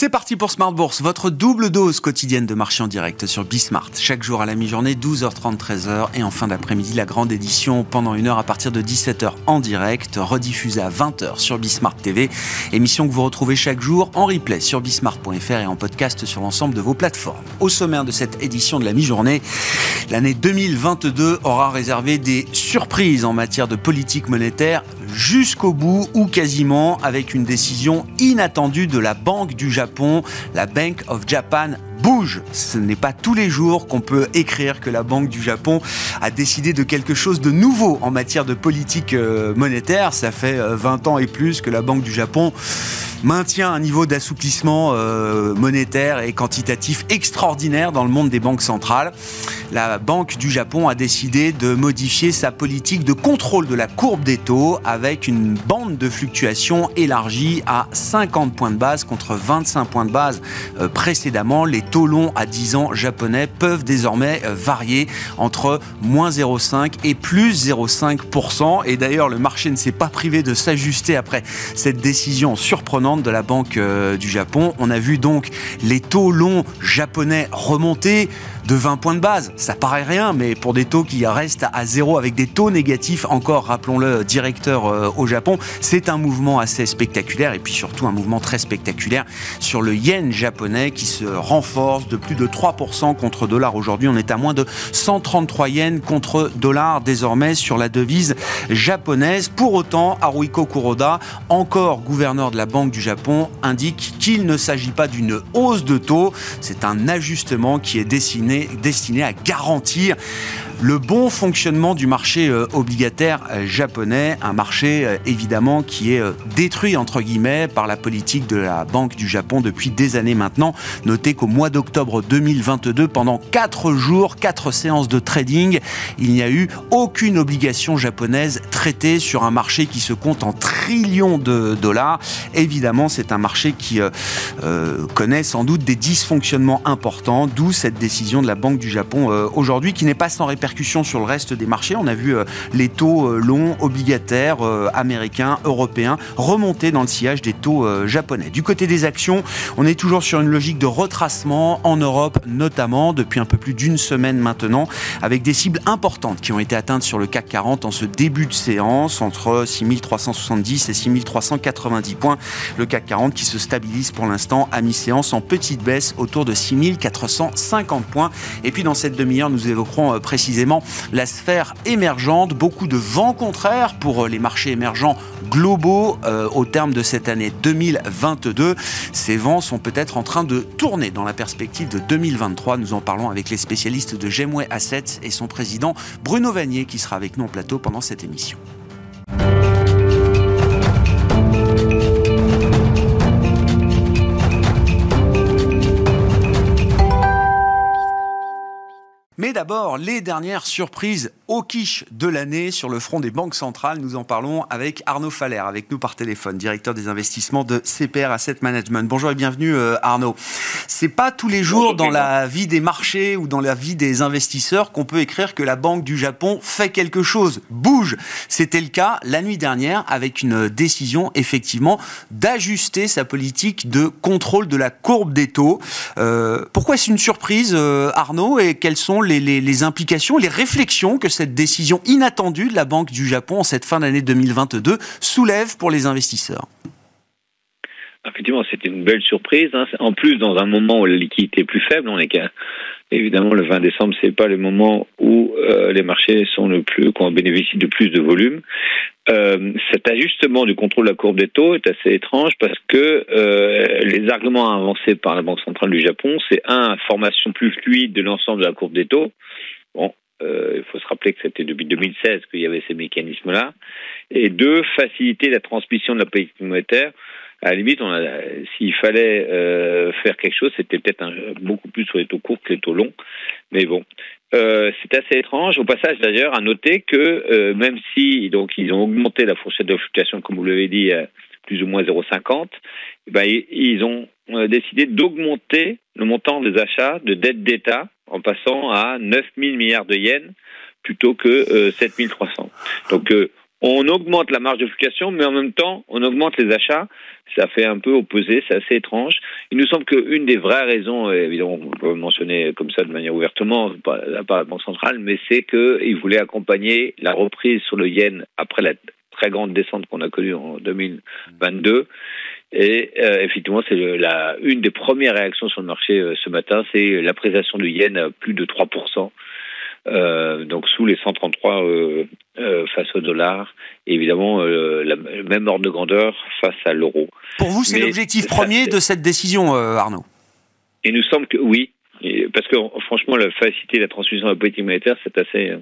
C'est parti pour Smart Bourse, votre double dose quotidienne de marché en direct sur Bismart. Chaque jour à la mi-journée, 12h30, 13h. Et en fin d'après-midi, la grande édition pendant une heure à partir de 17h en direct, rediffusée à 20h sur Bismart TV. Émission que vous retrouvez chaque jour en replay sur bismart.fr et en podcast sur l'ensemble de vos plateformes. Au sommaire de cette édition de la mi-journée, l'année 2022 aura réservé des surprises en matière de politique monétaire jusqu'au bout ou quasiment avec une décision inattendue de la Banque du Japon, la Bank of Japan bouge. Ce n'est pas tous les jours qu'on peut écrire que la Banque du Japon a décidé de quelque chose de nouveau en matière de politique euh, monétaire. Ça fait 20 euh, ans et plus que la Banque du Japon maintient un niveau d'assouplissement euh, monétaire et quantitatif extraordinaire dans le monde des banques centrales. La Banque du Japon a décidé de modifier sa politique de contrôle de la courbe des taux avec une bande de fluctuation élargie à 50 points de base contre 25 points de base précédemment. Les taux longs à 10 ans japonais peuvent désormais euh, varier entre moins 0,5 et plus 0,5%. Et d'ailleurs, le marché ne s'est pas privé de s'ajuster après cette décision surprenante de la Banque euh, du Japon. On a vu donc les taux longs japonais remonter de 20 points de base. Ça paraît rien, mais pour des taux qui restent à zéro avec des taux négatifs encore, rappelons-le, directeur euh, au Japon, c'est un mouvement assez spectaculaire et puis surtout un mouvement très spectaculaire sur le yen japonais qui se renforce de plus de 3% contre dollar. Aujourd'hui, on est à moins de 133 yens contre dollar désormais sur la devise japonaise. Pour autant, Haruhiko Kuroda, encore gouverneur de la Banque du Japon, indique qu'il ne s'agit pas d'une hausse de taux, c'est un ajustement qui est dessiné destiné à garantir le bon fonctionnement du marché euh, obligataire euh, japonais, un marché euh, évidemment qui est détruit entre guillemets par la politique de la Banque du Japon depuis des années maintenant. Notez qu'au mois d'octobre 2022, pendant 4 jours, 4 séances de trading, il n'y a eu aucune obligation japonaise traitée sur un marché qui se compte en trillions de dollars. Évidemment, c'est un marché qui connaît sans doute des dysfonctionnements importants, d'où cette décision de la Banque du Japon aujourd'hui qui n'est pas sans sur le reste des marchés. On a vu euh, les taux euh, longs obligataires euh, américains, européens remonter dans le sillage des taux japonais. Du côté des actions, on est toujours sur une logique de retracement en Europe notamment depuis un peu plus d'une semaine maintenant avec des cibles importantes qui ont été atteintes sur le CAC 40 en ce début de séance entre 6370 et 6390 points. Le CAC 40 qui se stabilise pour l'instant à mi-séance en petite baisse autour de 6450 points. Et puis dans cette demi-heure, nous évoquerons précisément la sphère émergente, beaucoup de vents contraires pour euh, les marchés émergents globaux euh, au terme de cette année 2022. Ces vents sont peut-être en train de tourner dans la perspective de 2023. Nous en parlons avec les spécialistes de Gemway Assets et son président Bruno Vanier qui sera avec nous en plateau pendant cette émission. Mais d'abord, les dernières surprises au quiche de l'année sur le front des banques centrales. Nous en parlons avec Arnaud Faller, avec nous par téléphone, directeur des investissements de CPR Asset Management. Bonjour et bienvenue euh, Arnaud. C'est pas tous les jours dans la vie des marchés ou dans la vie des investisseurs qu'on peut écrire que la Banque du Japon fait quelque chose, bouge. C'était le cas la nuit dernière avec une décision effectivement d'ajuster sa politique de contrôle de la courbe des taux. Euh, pourquoi c'est une surprise euh, Arnaud et quelles sont les, implications, les réflexions que cette décision inattendue de la Banque du Japon en cette fin d'année 2022 soulève pour les investisseurs Effectivement, c'était une belle surprise. Hein. En plus, dans un moment où la liquidité est plus faible, on Évidemment, le 20 décembre, c'est pas le moment où euh, les marchés sont le plus, qu'on bénéficie de plus de volume. Euh, cet ajustement du contrôle de la courbe des taux est assez étrange parce que euh, les arguments avancés par la Banque centrale du Japon, c'est un, formation plus fluide de l'ensemble de la courbe des taux. Bon, euh, il faut se rappeler que c'était depuis 2016 qu'il y avait ces mécanismes-là. Et deux, faciliter la transmission de la politique monétaire à la limite, s'il fallait euh, faire quelque chose, c'était peut-être beaucoup plus sur les taux courts que les taux longs. Mais bon, euh, c'est assez étrange. Au passage, d'ailleurs, à noter que euh, même si donc ils ont augmenté la fourchette de fluctuation, comme vous l'avez dit, plus ou moins 0,50, eh ben, ils ont décidé d'augmenter le montant des achats de dettes d'État en passant à 9 000 milliards de yens plutôt que 7 300. Donc on augmente la marge de fluctuation, mais en même temps, on augmente les achats. Ça fait un peu opposé, c'est assez étrange. Il nous semble qu'une des vraies raisons, évidemment, on peut mentionner comme ça de manière ouvertement, pas la Banque centrale, mais c'est qu'ils voulaient accompagner la reprise sur le yen après la très grande descente qu'on a connue en 2022. Et euh, effectivement, c'est la une des premières réactions sur le marché euh, ce matin, c'est l'appréciation du yen à plus de 3%. Euh, donc sous les 133 euh, euh, face au dollar, et évidemment la, le même ordre de grandeur face à l'euro. Pour vous, c'est l'objectif premier de cette décision, Arnaud? Il nous semble que oui, parce que franchement, la facilité de la transmission de la politique monétaire, c'est assez,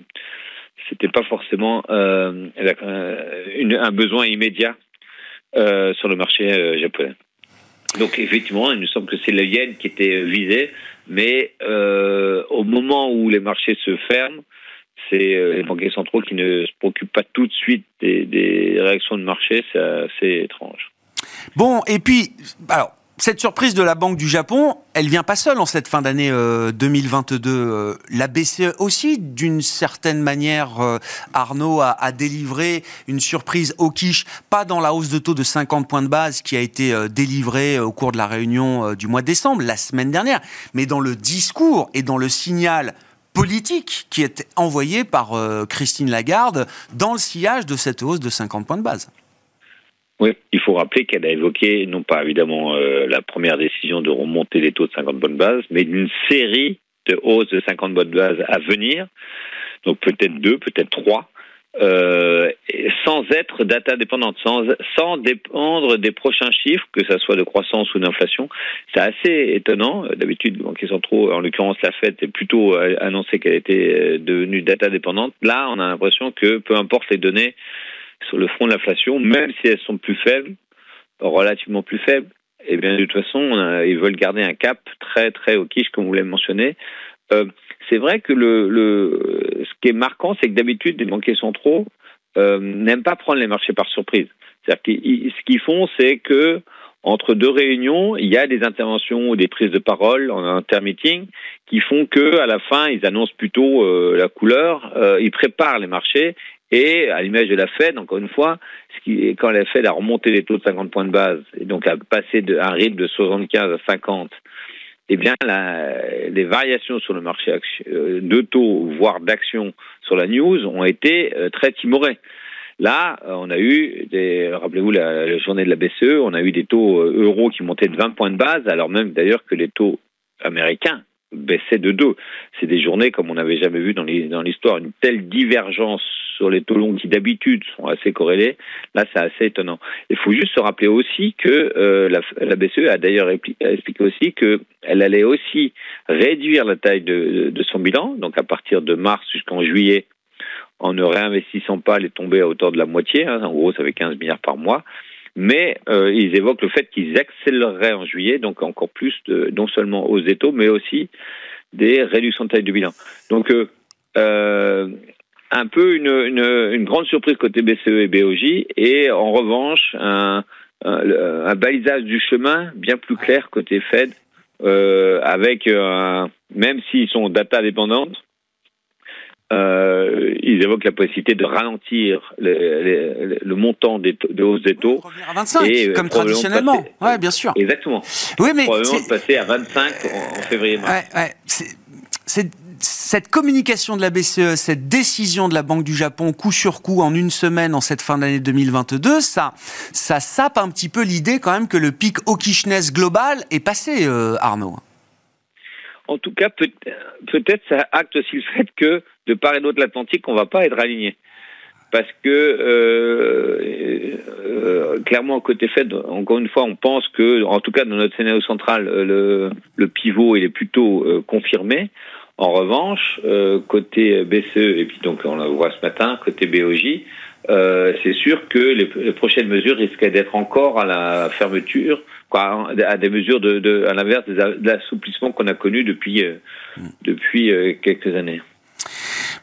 c'était pas forcément une, un besoin immédiat sur le marché japonais. Donc effectivement, il nous semble que c'est le yen qui était visé, mais euh, au moment où les marchés se ferment, c'est euh, les banquiers centraux qui ne se préoccupent pas tout de suite des, des réactions de marché, c'est assez étrange. Bon, et puis, alors, cette surprise de la Banque du Japon, elle vient pas seule en cette fin d'année 2022. Euh, euh, la BCE aussi, d'une certaine manière, euh, Arnaud a, a, délivré une surprise au quiche, pas dans la hausse de taux de 50 points de base qui a été délivrée au cours de la réunion du mois de décembre, la semaine dernière, mais dans le discours et dans le signal politique qui est envoyé par Christine Lagarde dans le sillage de cette hausse de 50 points de base. Oui, il faut rappeler qu'elle a évoqué, non pas évidemment euh, la première décision de remonter les taux de 50 bonnes bases, mais une série de hausses de 50 bonnes bases à venir, donc peut-être deux, peut-être trois, euh, sans être data dépendante, sans, sans dépendre des prochains chiffres, que ce soit de croissance ou d'inflation. C'est assez étonnant. D'habitude, les banquiers en l'occurrence la Fed, est plutôt euh, annoncé qu'elle était devenue data dépendante. Là, on a l'impression que peu importe les données, sur le front de l'inflation, même si elles sont plus faibles, relativement plus faibles, eh bien de toute façon, ils veulent garder un cap très très au quiche, comme vous l'avez mentionné. Euh, c'est vrai que le, ce qui est marquant, c'est que d'habitude, les banquiers centraux euh, n'aiment pas prendre les marchés par surprise. C'est-à-dire ce qu'ils font, c'est que entre deux réunions, il y a des interventions ou des prises de parole en intermeeting qui font que à la fin, ils annoncent plutôt euh, la couleur, ils préparent les marchés et à l'image de la Fed, encore une fois, quand la Fed a remonté les taux de 50 points de base et donc a passé d'un rythme de 75 à 50, eh bien, les variations sur le marché euh, de taux, voire d'actions sur la news, ont été euh, très timorées. Là, euh, on a eu, rappelez-vous la, la, journée de la BCE, on a eu des taux euros qui montaient de 20 points de base, alors même d'ailleurs que les taux américains baissait de deux. C'est des journées comme on n'avait jamais vu dans l'histoire, une telle divergence sur les taux longs qui d'habitude sont assez corrélés. Là, c'est assez étonnant. Il faut juste se rappeler aussi que euh, la, BCE a d'ailleurs expliqué aussi qu'elle allait aussi réduire la taille de, son bilan, donc à partir de mars jusqu'en juillet, en ne réinvestissant pas les tomber à hauteur de la moitié. Hein, en gros, ça fait 15 milliards par mois mais euh, ils évoquent le fait qu'ils accéléreraient en juillet, donc encore plus de, non seulement aux des taux, mais aussi des réductions de taille du bilan. Donc, euh, euh, un peu une, une, une, grande surprise côté BCE et BOJ, et en revanche, un, un, un balisage du chemin bien plus clair côté Fed, euh, avec, un, même s'ils sont data dépendantes, euh, ils évoquent la possibilité de ralentir le, le montant des de hausse des taux. Revenir à 25, et, euh, comme traditionnellement. Oui, ouais, bien sûr. Exactement. Oui, mais probablement passer à 25 en, février-mars. Ouais, ouais. C'est cette communication de la BCE, cette décision de la Banque du Japon, coup sur coup, en une semaine, en cette fin d'année 2022, ça, ça sape un petit peu l'idée quand même que le pic hawkishness global est passé, euh, Arnaud. En tout cas, peut-être ça acte aussi le fait que de part et d'autre de l'Atlantique, on ne va pas être aligné. Parce que euh, euh, clairement, côté Fed, encore une fois, on pense que, en tout cas dans notre scénario central, le, pivot il est plutôt euh, confirmé. En revanche, euh, côté BCE, et puis donc on le voit ce matin, côté BOJ, euh, c'est sûr que les, les, prochaines mesures risquaient d'être encore à la fermeture, quoi, à des mesures de, de à l'inverse de l'assouplissement qu'on a connu depuis, euh, mm. depuis quelques années.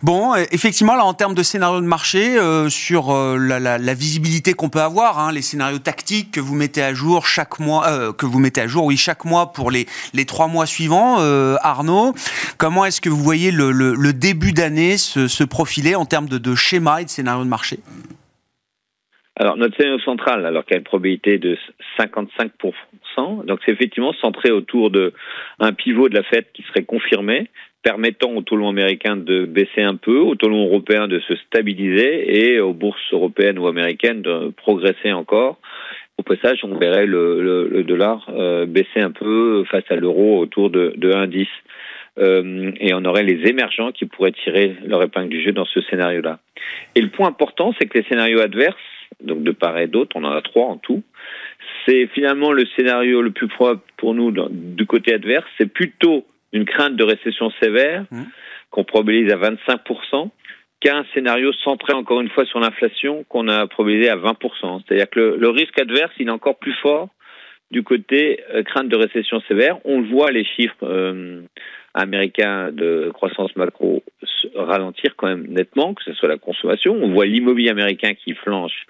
Bon, effectivement, là, en termes de scénario de marché, euh, sur euh, la, visibilité qu'on peut avoir, hein, les scénarios tactiques que vous mettez à jour chaque mois, euh, que vous mettez à jour, oui, chaque mois pour les, les trois mois suivants, Arnaud, comment est-ce que vous voyez le, début d'année se, profiler en termes de, de schéma et de scénario de marché? Alors, notre scénario central, alors qu'il a une probabilité de 55%, donc c'est effectivement centré autour d'un pivot de la fête qui serait confirmé, permettant au taux long américain de baisser un peu, au taux long européen de se stabiliser et aux bourses européennes ou américaines de progresser encore. Au passage, on verrait le, dollar euh, baisser un peu face à l'euro autour de, de 1,10. Euh, et on aurait les émergents qui pourraient tirer leur épingle du jeu dans ce scénario-là. Et le point important, c'est que les scénarios adverses, donc de part et d'autre, on en a trois en tout, c'est finalement le scénario le plus probable pour nous du côté adverse, c'est plutôt une crainte de récession sévère mmh. qu'on probabilise à 25%, qu'à un scénario centré encore une fois sur l'inflation qu'on a probabilisé à 20%. C'est-à-dire que le, risque adverse, il est encore plus fort du côté euh, crainte de récession sévère. On voit, les chiffres euh, américains de croissance macro ralentir quand même nettement, que ce soit la consommation. On voit l'immobilier américain qui flanche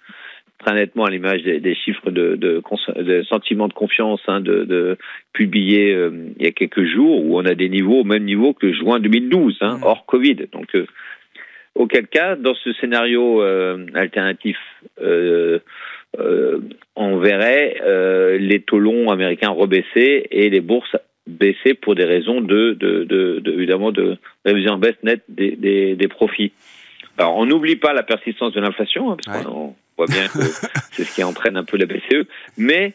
très nettement à l'image des, chiffres de, de, de, sentiment de confiance hein, de, de publiés euh, il y a quelques jours, où on a des niveaux au même niveau que juin 2012, hein, mmh. hors Covid. Donc, euh, auquel cas, dans ce scénario euh, alternatif, on verrait les taux longs américains rebaisser et les bourses baisser pour des raisons de, de, de, de évidemment de révision en baisse nette des, des, des profits. Alors, on n'oublie pas la persistance de l'inflation, hein, parce qu'on voit bien que c'est ce qui entraîne un peu la BCE, mais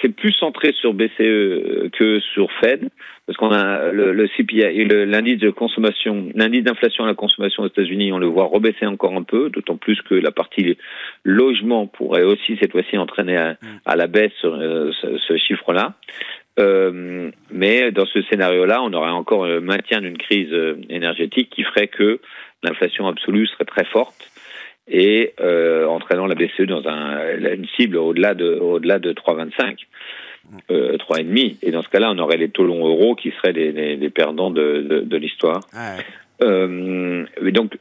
c'est plus centré sur BCE que sur Fed, parce qu'on a le, le CPI, l'indice de consommation, l'indice d'inflation à la consommation aux États-Unis, on le voit rebaisser encore un peu, d'autant plus que la partie logement pourrait aussi cette fois-ci entraîner à, mm. la baisse euh, ce, ce chiffre-là. Euh, mais dans ce scénario-là, on aurait encore un maintien d'une crise euh, énergétique qui ferait que l'inflation absolue serait très forte et euh, entraînant la BCE dans un, une cible au-delà de, au-delà de 3,25. Euh, 3,5 et dans ce cas-là on aurait les taux longs euros qui seraient les, les, perdants de, de, de l'histoire. Euh, donc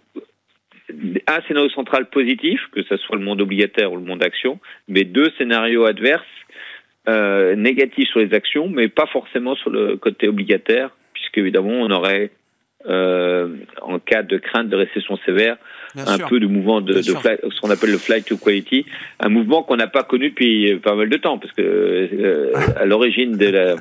un scénario central positif que ce soit le monde obligataire ou le monde action mais deux scénarios adverses euh, négatifs sur les actions mais pas forcément sur le côté obligataire puisque évidemment on aurait euh, en cas de crainte de récession sévère, un peu de mouvement de, de ce qu'on appelle le flight to quality, un mouvement qu'on n'a pas connu depuis pas mal de temps, parce que euh, à l'origine de la,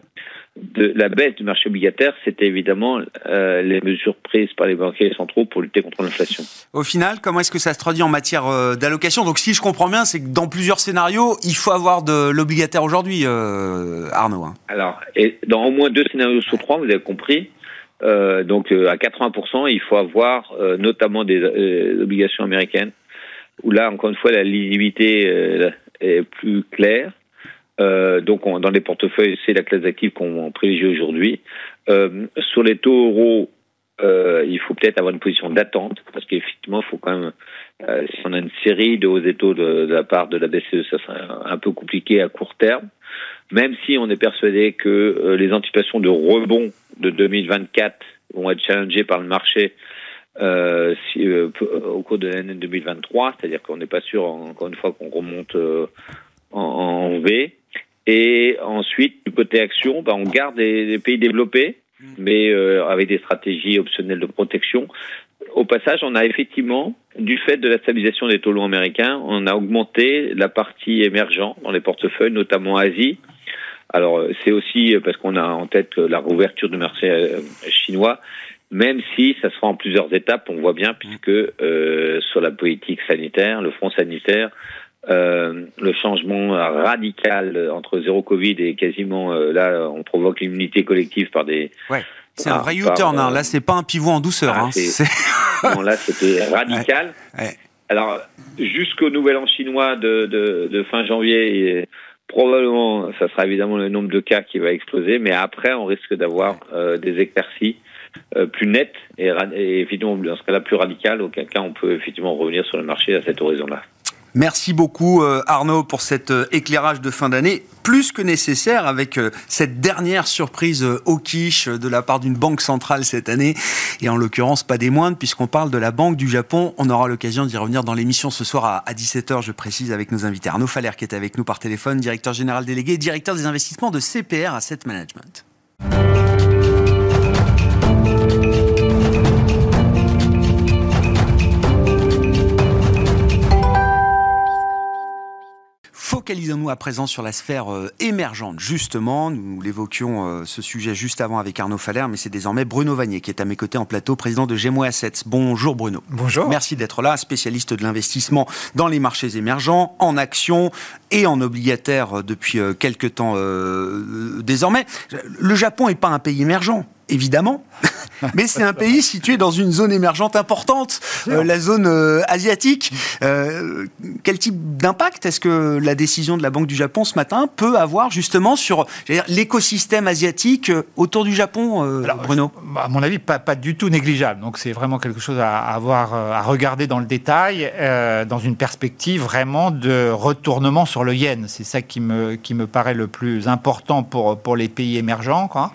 de la baisse du marché obligataire, c'était évidemment euh, les mesures prises par les banquiers centraux pour lutter contre l'inflation. Au final, comment est-ce que ça se traduit en matière euh, d'allocation? Donc, si je comprends bien, c'est que dans plusieurs scénarios, il faut avoir de l'obligataire aujourd'hui, euh, Arnaud. Hein. Alors, et dans au moins deux scénarios sur trois, vous avez compris, euh, donc euh, à 80%, il faut avoir euh, notamment des obligations américaines, où là, encore une fois, la lisibilité est plus claire. donc dans les portefeuilles, c'est la classe d'actifs qu'on privilégie aujourd'hui. sur les taux euros, il faut peut-être avoir une position d'attente, parce qu'effectivement, il faut quand même, si on a une série de hauts et taux de, de, la part de la BCE, ça serait un peu compliqué à court terme même si on est persuadé que euh, les anticipations de rebond de 2024 vont être challengées par le marché euh, si, euh, au cours de l'année 2023, c'est-à-dire qu'on n'est pas sûr, encore une fois, qu'on remonte en, en, V. Et ensuite, du côté action, bah, on garde des, pays développés, mmh. mais avec des stratégies optionnelles de protection. Au passage, on a effectivement, du fait de la stabilisation des taux longs américains, on a augmenté la partie émergente dans les portefeuilles, notamment Asie, alors c'est aussi parce qu'on a en tête la rouverture du marché euh, chinois, même si ça sera en plusieurs étapes, on voit bien, puisque euh, sur la politique sanitaire, le front sanitaire, euh, le changement radical entre zéro Covid et quasiment là, on provoque l'immunité collective par des. C'est un vrai U-turn, hein. là c'est pas un pivot en douceur. Ah, hein. non, là c'était radical. Ouais. Alors jusqu'au nouvel an chinois de, de, de fin janvier, et Probablement, ça sera évidemment le nombre de cas qui va exploser, mais après, on risque d'avoir euh, des éclaircies euh, plus nettes et, et, évidemment, dans ce cas-là, plus radicales, auquel cas on peut effectivement revenir sur le marché à cet horizon-là. Merci beaucoup euh, Arnaud pour cet euh, éclairage de fin d'année plus que nécessaire avec euh, cette dernière surprise au quiche de la part d'une banque centrale cette année et en l'occurrence pas des moindres puisqu'on parle de la Banque du Japon. On aura l'occasion d'y revenir dans l'émission ce soir à 17h, je précise, avec nos invités. Arnaud Faller qui est avec nous par téléphone, directeur général délégué et directeur des investissements de CPR Asset Management. Focalisons-nous à présent sur la sphère euh, émergente. Justement, nous l'évoquions euh, ce sujet juste avant avec Arnaud Faller, mais c'est désormais Bruno Vanier qui est à mes côtés en plateau, président de Gemo Assets. Bonjour Bruno. Bonjour. Merci d'être là, spécialiste de l'investissement dans les marchés émergents, en actions et en obligataire euh, depuis quelques temps désormais. Le Japon n'est pas un pays émergent évidemment, mais c'est un pays situé dans une zone émergente importante, euh, la zone euh, asiatique. Euh, quel type d'impact est-ce que la décision de la Banque du Japon ce matin peut avoir justement sur l'écosystème asiatique autour du Japon, Bruno? À mon avis, pas, pas, du tout négligeable. Donc c'est vraiment quelque chose à, avoir, à regarder dans le détail, dans une perspective vraiment de retournement sur le yen. C'est ça qui me, qui me paraît le plus important pour, pour les pays émergents. Quoi.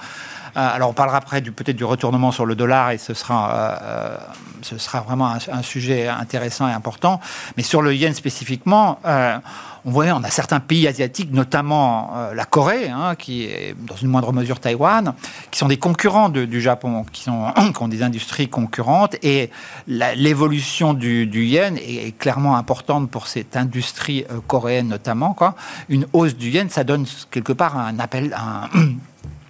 Euh, alors on parlera après peut-être du retournement sur le dollar et ce sera, euh, euh, ce sera vraiment un, sujet intéressant et important. Mais sur le yen spécifiquement, on voit, on a certains pays asiatiques, notamment la Corée, hein, qui est dans une moindre mesure Taïwan, qui sont des concurrents du Japon, qui, sont, ont des industries concurrentes. Et l'évolution du, yen est, clairement importante pour cette industrie coréenne notamment. Une hausse du yen, ça donne quelque part un appel,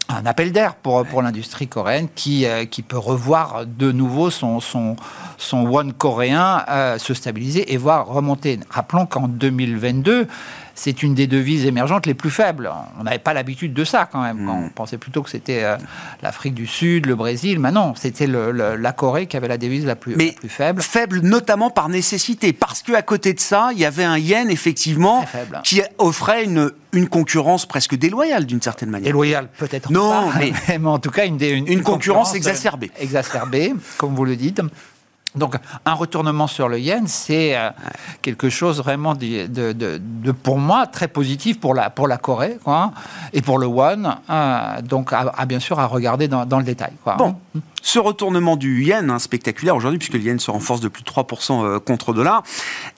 un appel d'air pour, pour l'industrie coréenne qui, euh, qui peut revoir de nouveau son, son, son won coréen euh, se stabiliser et voir remonter. Rappelons qu'en 2022, c'est une des devises émergentes les plus faibles. On n'avait pas l'habitude de ça quand même. on mm. pensait plutôt que c'était euh, l'Afrique du Sud, le Brésil. Mais non, c'était la Corée qui avait la devise la plus, plus faible. Faible notamment par nécessité, parce qu'à côté de ça, il y avait un yen effectivement qui offrait une, une concurrence presque déloyale d'une certaine manière. Déloyale peut-être non, mais, mais, en tout cas une, une, une concurrence, concurrence exacerbée. Exacerbée, comme vous le dites. Donc un retournement sur le yen, c'est euh, quelque chose vraiment de, de, pour moi, très positif pour la, pour la Corée quoi, et pour le won. Euh, donc à, bien sûr à regarder dans, dans le détail. Quoi. Bon. Ce retournement du yen, hein, spectaculaire aujourd'hui, puisque le yen se renforce de plus de 3% euh, contre dollar,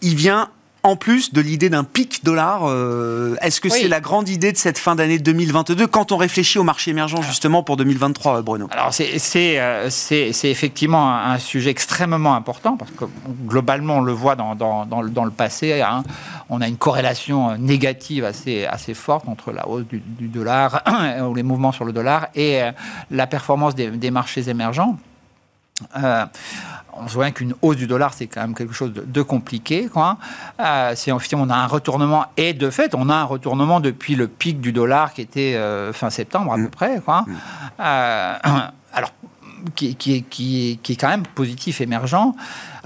il vient en plus de l'idée d'un pic dollar. Euh, est-ce que c'est la grande idée de cette fin d'année 2022 quand on réfléchit au marché émergent justement pour 2023, Bruno? Alors euh, c'est effectivement un sujet extrêmement important parce que globalement on le voit dans, dans, dans, le passé. Hein. on a une corrélation négative assez, assez forte entre la hausse du, dollar ou les mouvements sur le dollar et euh, la performance des, des marchés émergents. Euh, on se voit qu'une hausse du dollar, c'est quand même quelque chose de, compliqué. Quoi. Euh, on a un retournement, et de fait, on a un retournement depuis le pic du dollar qui était euh, fin septembre à peu mm. près. Quoi. Mm. alors, qui, qui, qui, qui, est quand même positif, émergent.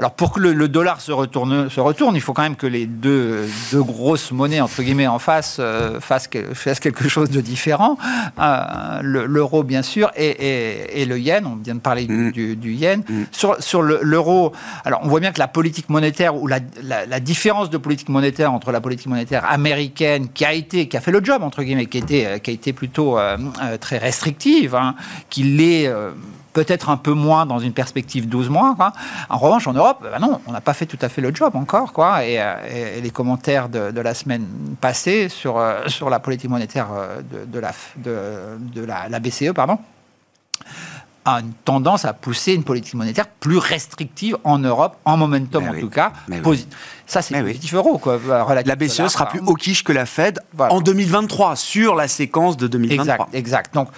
Alors pour que le, dollar se retourne, se retourne, il faut quand même que les deux, deux grosses monnaies entre guillemets en face euh, fassent, fassent, quelque chose de différent. Euh, l'euro bien sûr et, et, le yen. On vient de parler du, mm. yen. Mm. Sur, sur l'euro, alors on voit bien que la politique monétaire ou la, la, différence de politique monétaire entre la politique monétaire américaine qui a été, qui a fait le job entre guillemets, qui, était, qui a été plutôt euh, très restrictive, hein, qui l'est peut-être un peu moins dans une perspective 12 mois. En revanche, en Europe, ben non, on n'a pas fait tout à fait le job encore. Quoi. Et, euh, les commentaires de, la semaine passée sur, euh, sur la politique monétaire euh, de, de la, de, la, la, BCE, pardon, a une tendance à pousser une politique monétaire plus restrictive en Europe, en momentum en tout cas, Ça, c'est positif euro. Quoi, la BCE sera plus au quiche que la Fed en 2023, sur la séquence de 2023. Exact, exact. Donc,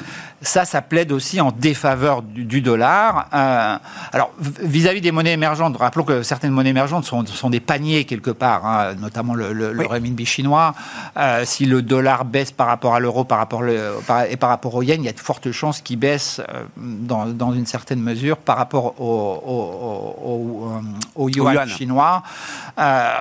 ça, ça plaide aussi en défaveur du, dollar. Euh, alors, vis-à-vis des monnaies émergentes, rappelons que certaines monnaies émergentes sont, sont des paniers quelque part, hein, notamment le, le, renminbi chinois. Euh, si le dollar baisse par rapport à l'euro par rapport et par rapport au yen, il y a de fortes chances qu'il baisse euh, dans, dans, une certaine mesure par rapport au, au, yuan, chinois.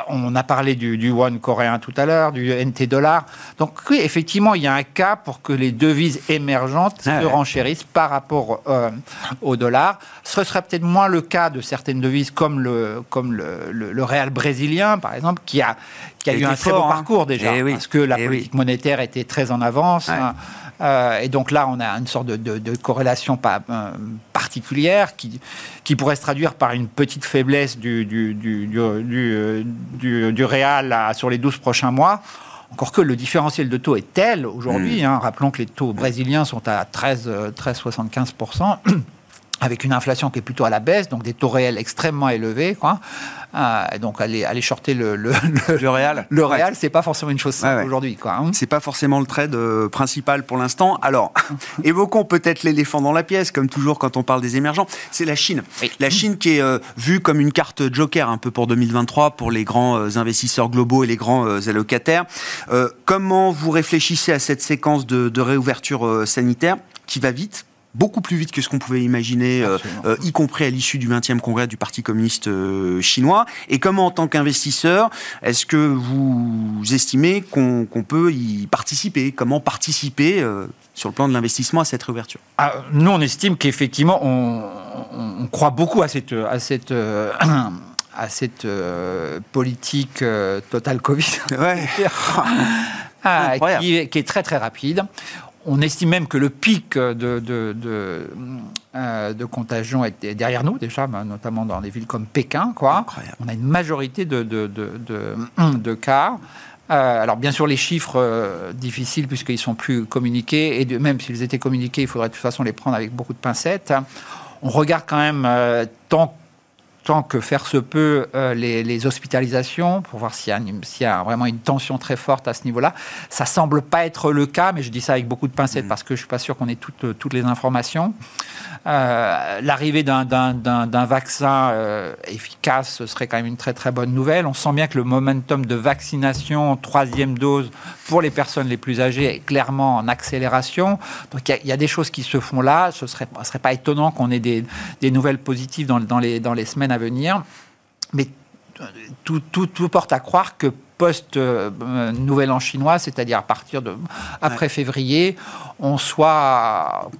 On a parlé du, du won coréen tout à l'heure, du NT dollar. Donc oui, effectivement, il y a un cas pour que les devises émergentes Ah se ouais. renchérissent par rapport euh, au dollar. Ce serait peut-être moins le cas de certaines devises comme le, comme le, le, le réal brésilien, par exemple, qui a, qui a Qui eu un très fort, beau hein. parcours déjà, Eh oui, parce que la eh oui. politique monétaire était très en avance. Ouais. hein. Euh, et donc là, on a une sorte de, de- de corrélation pas, euh, particulière qui, qui pourrait se traduire par une petite faiblesse du, du, du, du, du, du- du réal à- sur les 12 prochains mois. Encore que le différentiel de taux est tel aujourd'hui. hein. rappelons que les taux brésiliens sont à 13, euh, 13,75%. Avec une inflation qui est plutôt à la baisse, donc des taux réels extrêmement élevés. Quoi. Euh, donc aller, aller shorter le, le, le, Le Real le Ouais. réal, c'est pas forcément une chose simple Ouais, ouais. aujourd'hui. Quoi, hein. C'est pas forcément le trade euh, principal pour l'instant. Alors, évoquons peut-être l'éléphant dans la pièce, comme toujours quand on parle des émergents. C'est la Chine. Oui. La Chine qui est euh, vue comme une carte joker un peu pour 2023 pour les grands investisseurs globaux et les grands allocataires. Comment vous réfléchissez à cette séquence de, de réouverture sanitaire qui va vite beaucoup plus vite que ce qu'on pouvait imaginer, euh, euh, y compris à l'issue du 20e congrès du Parti communiste euh, chinois. Et comment, en tant qu'investisseur, est-ce que vous estimez qu'on peut y participer? Comment participer sur le plan de l'investissement à cette réouverture? Ah, nous, on estime qu'effectivement, on, croit beaucoup à cette, à cette, à cette politique totale Covid. Ouais. Ah, qui est très très rapide. On estime même que le pic de, de, de, euh, de contagion est derrière nous déjà, ben, notamment dans des villes comme Pékin. Quoi. Incroyable. On a une majorité de, de, de, de- de cas. Euh, alors bien sûr les chiffres euh, difficiles puisqu'ils sont plus communiqués et de- même s'ils étaient communiqués, il faudrait de toute façon les prendre avec beaucoup de pincettes. On regarde quand même tant tant que faire se peut euh, les, les hospitalisations pour voir s'il y, y a vraiment une tension très forte à ce niveau-là. Ça semble pas être le cas, mais je dis ça avec beaucoup de pincettes parce que je suis pas sûr qu'on ait toutes, toutes les informations. Euh, L'arrivée d'un- vaccin euh, efficace ce serait quand même une très très bonne nouvelle. On sent bien que le momentum de vaccination, troisième dose pour les personnes les plus âgées est clairement en accélération. Donc il y a- il y, a des choses qui se font là. Ce serait, ce serait pas étonnant qu'on ait des, des nouvelles positives dans, dans les, dans les semaines à venir. Mais euh, tout, tout, tout porte à croire que post euh, Nouvel An chinois, c'est-à-dire à partir de après février, on soit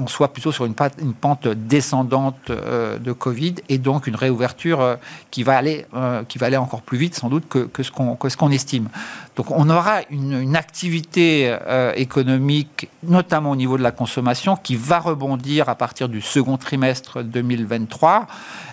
on soit plutôt sur une, pente descendante euh, de Covid et donc une réouverture euh, qui va aller euh, qui va aller encore plus vite sans doute que, que ce qu'on que ce qu'on estime. Donc on aura une, une activité euh, économique, notamment au niveau de la consommation, qui va rebondir à partir du second trimestre 2023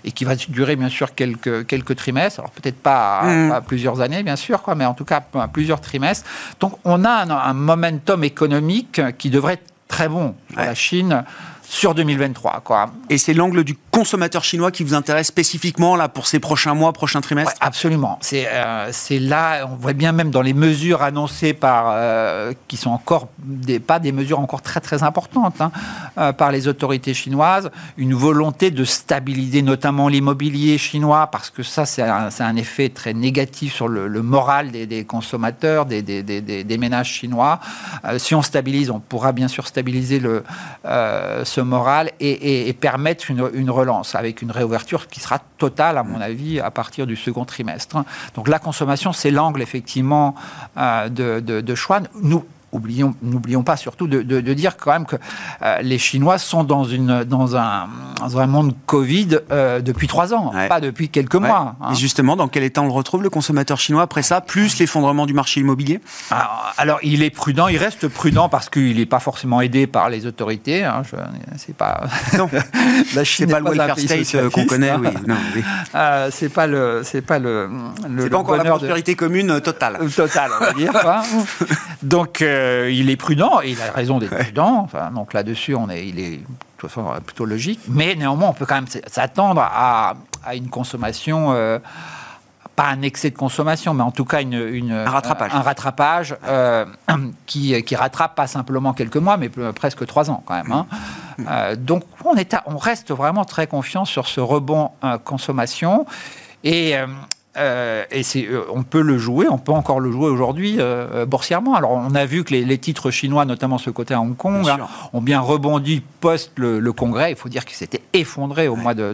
et qui va durer bien sûr quelques, quelques trimestres. Alors peut-être pas, Mm. à plusieurs années, bien sûr, quoi, mais en tout cas plusieurs trimestres. Donc on a un, un momentum économique qui devrait être très bon pour Ouais. la Chine sur 2023. Quoi. Et c'est l'angle du consommateur chinois qui vous intéresse spécifiquement là pour ces prochains mois, prochains trimestres? Absolument. C'est euh, là, on voit bien même dans les mesures annoncées par, euh, qui sont encore des, pas des mesures encore très très importantes hein, euh, par les autorités chinoises, une volonté de stabiliser notamment l'immobilier chinois parce que ça c'est un, un effet très négatif sur le, moral des, des consommateurs, des, des, ménages chinois. Euh, si on stabilise, on pourra bien sûr stabiliser le, euh, ce moral et permettre une, une relance avec une réouverture qui sera totale, à mon avis, à partir du second trimestre. Donc la consommation, c'est l'angle effectivement euh, de, de, de choix. Nous, n'oublions pas surtout de, de- de dire quand même que euh, les Chinois sont dans, une, dans, un, dans un monde Covid euh, depuis trois ans, Ouais. pas depuis quelques Ouais. mois. hein. Et justement, dans quel état on le retrouve, le consommateur chinois, après ça, plus l'effondrement du marché immobilier? Alors, alors, il est prudent, il reste prudent parce qu'il n'est pas forcément aidé par les autorités. Hein, c'est pas Non, la c'est Chine pas n'est le welfare state euh, qu'on connaît. hein. Oui, non, oui. Euh, c'est pas le, c'est pas le, le, pas encore la de- prospérité commune totale. euh, total, on va dire. quoi. donc, euh, il est prudent, et il a raison d'être prudent. Enfin, donc là-dessus, on est, il est de toute façon plutôt logique. Mais néanmoins, on peut quand même s'attendre à, à une consommation. euh, pas un excès de consommation, mais en tout cas une, une- Un rattrapage. un rattrapage euh, qui, qui rattrape pas simplement quelques mois, mais presque trois ans quand même. hein. Euh, donc on, est à- on reste vraiment très confiant sur ce rebond euh, consommation. Et, euh, euh, et c'est, euh, on peut le jouer, on peut encore le jouer aujourd'hui euh, boursièrement. Alors on a vu que les, titres chinois, notamment ce côté à Hong Kong, hein, ont bien rebondi post le, congrès. Il faut dire qu'il s'était effondré au mois de,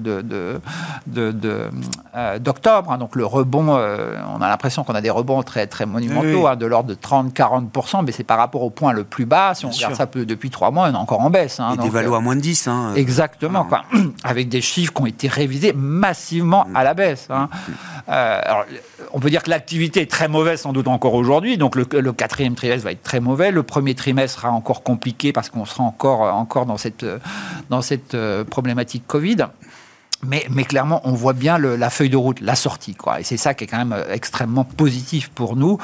d'octobre. Hein. donc le rebond, on a l'impression qu'on a des rebonds très, très monumentaux, hein, de l'ordre de 30-40%, mais c'est par rapport au point le plus bas. Si on regarde ça depuis trois mois, on est encore en baisse. et des valos à moins de 10. Exactement, quoi. avec des chiffres qui ont été révisés massivement mm. à la baisse. Mm. Euh, on peut dire que l'activité est très mauvaise sans doute encore aujourd'hui. Donc le, quatrième trimestre va être très mauvais. Le premier trimestre sera encore compliqué parce qu'on sera encore, encore dans cette, dans cette euh, problématique Covid. Mais, clairement, on voit bien la feuille de route, la sortie. Quoi. Et c'est ça qui est quand même euh, extrêmement positif pour nous.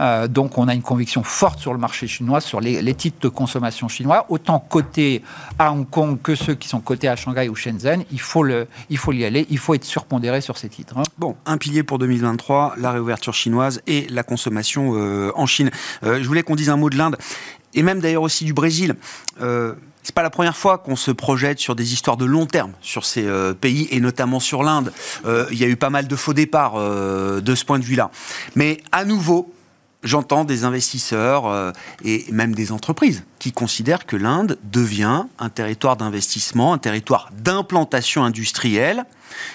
Euh, donc, on a une conviction forte sur le marché chinois, sur les, titres de consommation chinois, autant cotés à Hong Kong que ceux qui sont cotés à Shanghai ou Shenzhen. Il faut, le, il faut y aller, il faut être surpondéré sur ces titres. Hein. Bon, un pilier pour 2023, la réouverture chinoise et la consommation euh, en Chine. je voulais qu'on dise un mot de l'Inde et même d'ailleurs aussi du Brésil c'est pas la première fois qu'on se projette sur des histoires de long terme sur ces euh, pays et notamment sur l'Inde. Euh, il y a eu pas mal de faux départs euh, de ce point de vue-là. Mais à nouveau, j'entends des investisseurs et même des entreprises qui considèrent que l'Inde devient un territoire d'investissement, un territoire d'implantation industrielle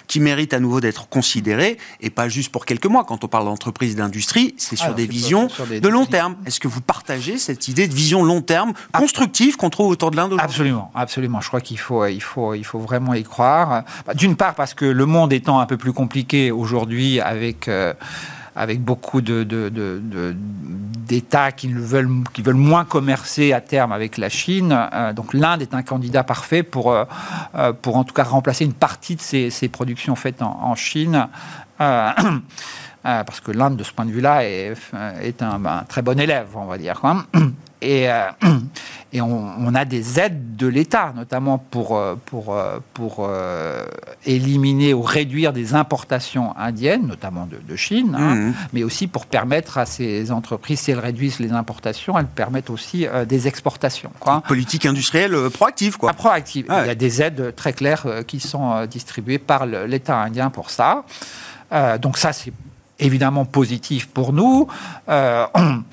qui mérite à nouveau d'être considéré, et pas juste pour quelques mois. Quand on parle d'entreprise d'industrie, c'est sur des visions de long terme. Est-ce que vous partagez cette idée de vision long terme constructive qu'on trouve autour de l'Inde Absolument, absolument. Je crois qu'il faut, il faut, il faut vraiment y croire. Bah, d'une part parce que le monde étant un peu plus compliqué aujourd'hui avec... Euh, avec beaucoup d'États qui, veulent, moins commercer à terme avec la Chine. Euh, donc l'Inde est un candidat parfait pour, euh, euh, pour en tout cas remplacer une partie de ces, productions faites en, Chine. parce que l'Inde, de ce point de vue-là, est, est un, très bon élève, on va dire. Et, et on, a des aides de l'État, notamment pour, euh, pour, euh, pour éliminer ou réduire des importations indiennes, notamment de, Chine, hein, mmh. mais aussi pour permettre à ces entreprises, si elles réduisent les importations, elles permettent aussi des exportations. Quoi. politique industrielle proactive, quoi. Ah, proactive. Il y a des aides très claires qui sont distribuées par l'État indien pour ça. donc ça, c'est évidemment positif pour nous. On,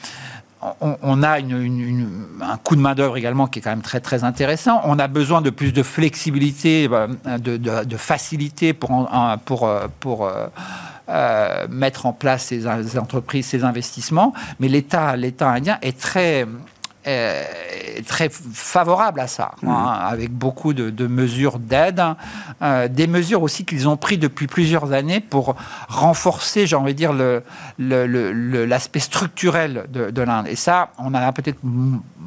on, a un coût de main-d'œuvre également qui est quand même très, très intéressant. On a besoin de plus de flexibilité, euh, de, facilité pour, pour euh, mettre en place ces entreprises, ces investissements. Mais l'État indien est très très favorable à ça, hein, mmh. avec beaucoup de, mesures d'aide, euh, des mesures aussi qu'ils ont prises depuis plusieurs années pour renforcer, j'ai envie de dire, l'aspect le, structurel de, de l'Inde. Et ça, on en a peut-être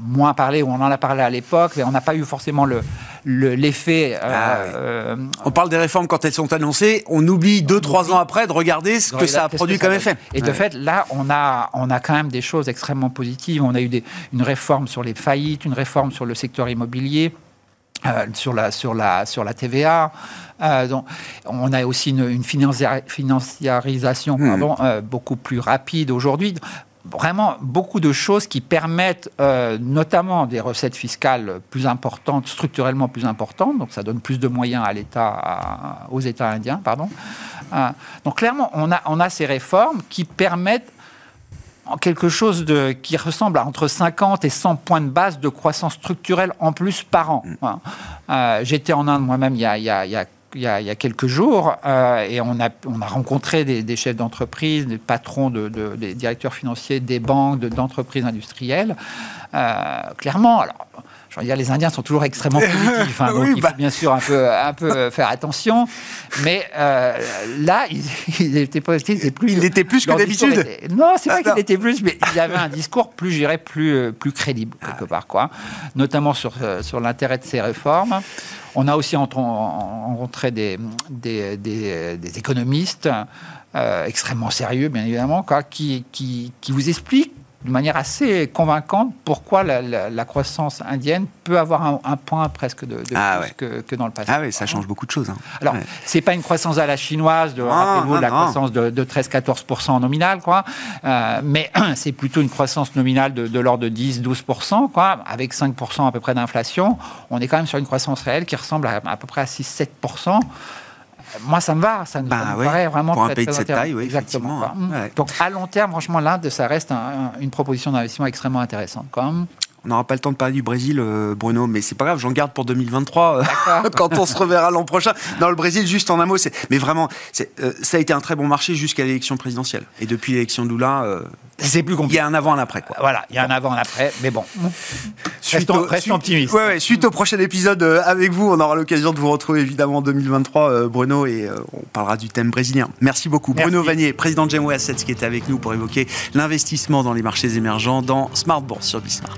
moins parlé, ou on en a parlé à l'époque, mais on n'a pas eu forcément le, l'effet. Euh, ah euh, on parle des réformes quand elles sont annoncées, on oublie deux, trois ans après de regarder ce que ça a produit comme effet. Et de fait, là, on a, on a quand même des choses extrêmement positives. On a eu des, une réforme sur les faillites, une réforme sur le secteur immobilier. Euh, sur, la, sur, la, sur la TVA. donc, on a aussi une, financiarisation hmm. beaucoup plus rapide aujourd'hui vraiment beaucoup de choses qui permettent euh, notamment des recettes fiscales plus importantes, structurellement plus importantes, donc ça donne plus de moyens à l'État, aux États indiens, pardon. Euh, donc clairement, on a, on a ces réformes qui permettent quelque chose de, qui ressemble à entre 50 et 100 points de base de croissance structurelle en plus par an. Mm. Euh, j'étais en Inde moi-même il, il y a il y, a, quelques jours euh, et on a, on a rencontré des, chefs d'entreprise, des patrons, de, des directeurs financiers, des banques, d'entreprises industrielles. Euh, clairement, alors, je veux dire, les Indiens sont toujours extrêmement positifs, hein, donc il faut bah. bien sûr un peu, un peu faire attention. Mais euh, là, il, était plus. Il était plus que d'habitude. Non, c'est pas qu'il était plus, mais il y avait un discours plus, j'irais, plus, plus crédible quelque part, quoi. Notamment sur, sur l'intérêt de ces réformes. On a aussi rencontré des, économistes euh, extrêmement sérieux, bien évidemment, quoi, qui vous expliquent de manière assez convaincante pourquoi la, croissance indienne peut avoir un, point presque de, ah plus que, dans le passé. Ah oui, ça change beaucoup de choses. Hein. Alors, c'est pas une croissance à la chinoise, de, ah, la croissance de, 13-14% nominale, quoi, euh, mais c'est plutôt une croissance nominale de, l'ordre de 10-12%, quoi, avec 5% à peu près d'inflation. On est quand même sur une croissance réelle qui ressemble à, à peu près à 6-7% Moi, ça me va. Ça, Bah ça me ouais, paraît vraiment pour un très, pays de très cette taille, oui, Exactement. ouais. Donc, à long terme, franchement, l'Inde, ça reste un- un- une proposition d'investissement extrêmement intéressante. Quand même. On n'aura pas le temps de parler du Brésil, euh, Bruno, mais c'est pas grave, j'en garde pour 2023 euh, quand on se reverra l'an prochain. Dans le Brésil, juste en un mot, c'est, mais vraiment, euh, ça a été un très bon marché jusqu'à l'élection présidentielle. Et depuis l'élection de Lula, euh, C'est plus il y compliqué. a un avant, un après, quoi. Voilà, il y a un avant, un après, mais bon. Suite Restons- au- restons suite- optimistes. Ouais, ouais, suite au prochain épisode euh, avec vous, on aura l'occasion de vous retrouver évidemment en 2023, euh, Bruno, et euh, on parlera du thème brésilien. Merci beaucoup. Merci. Bruno Vanier, président de Gemway Assets, qui était avec nous pour évoquer l'investissement dans les marchés émergents dans Smart Bourse sur Bismart.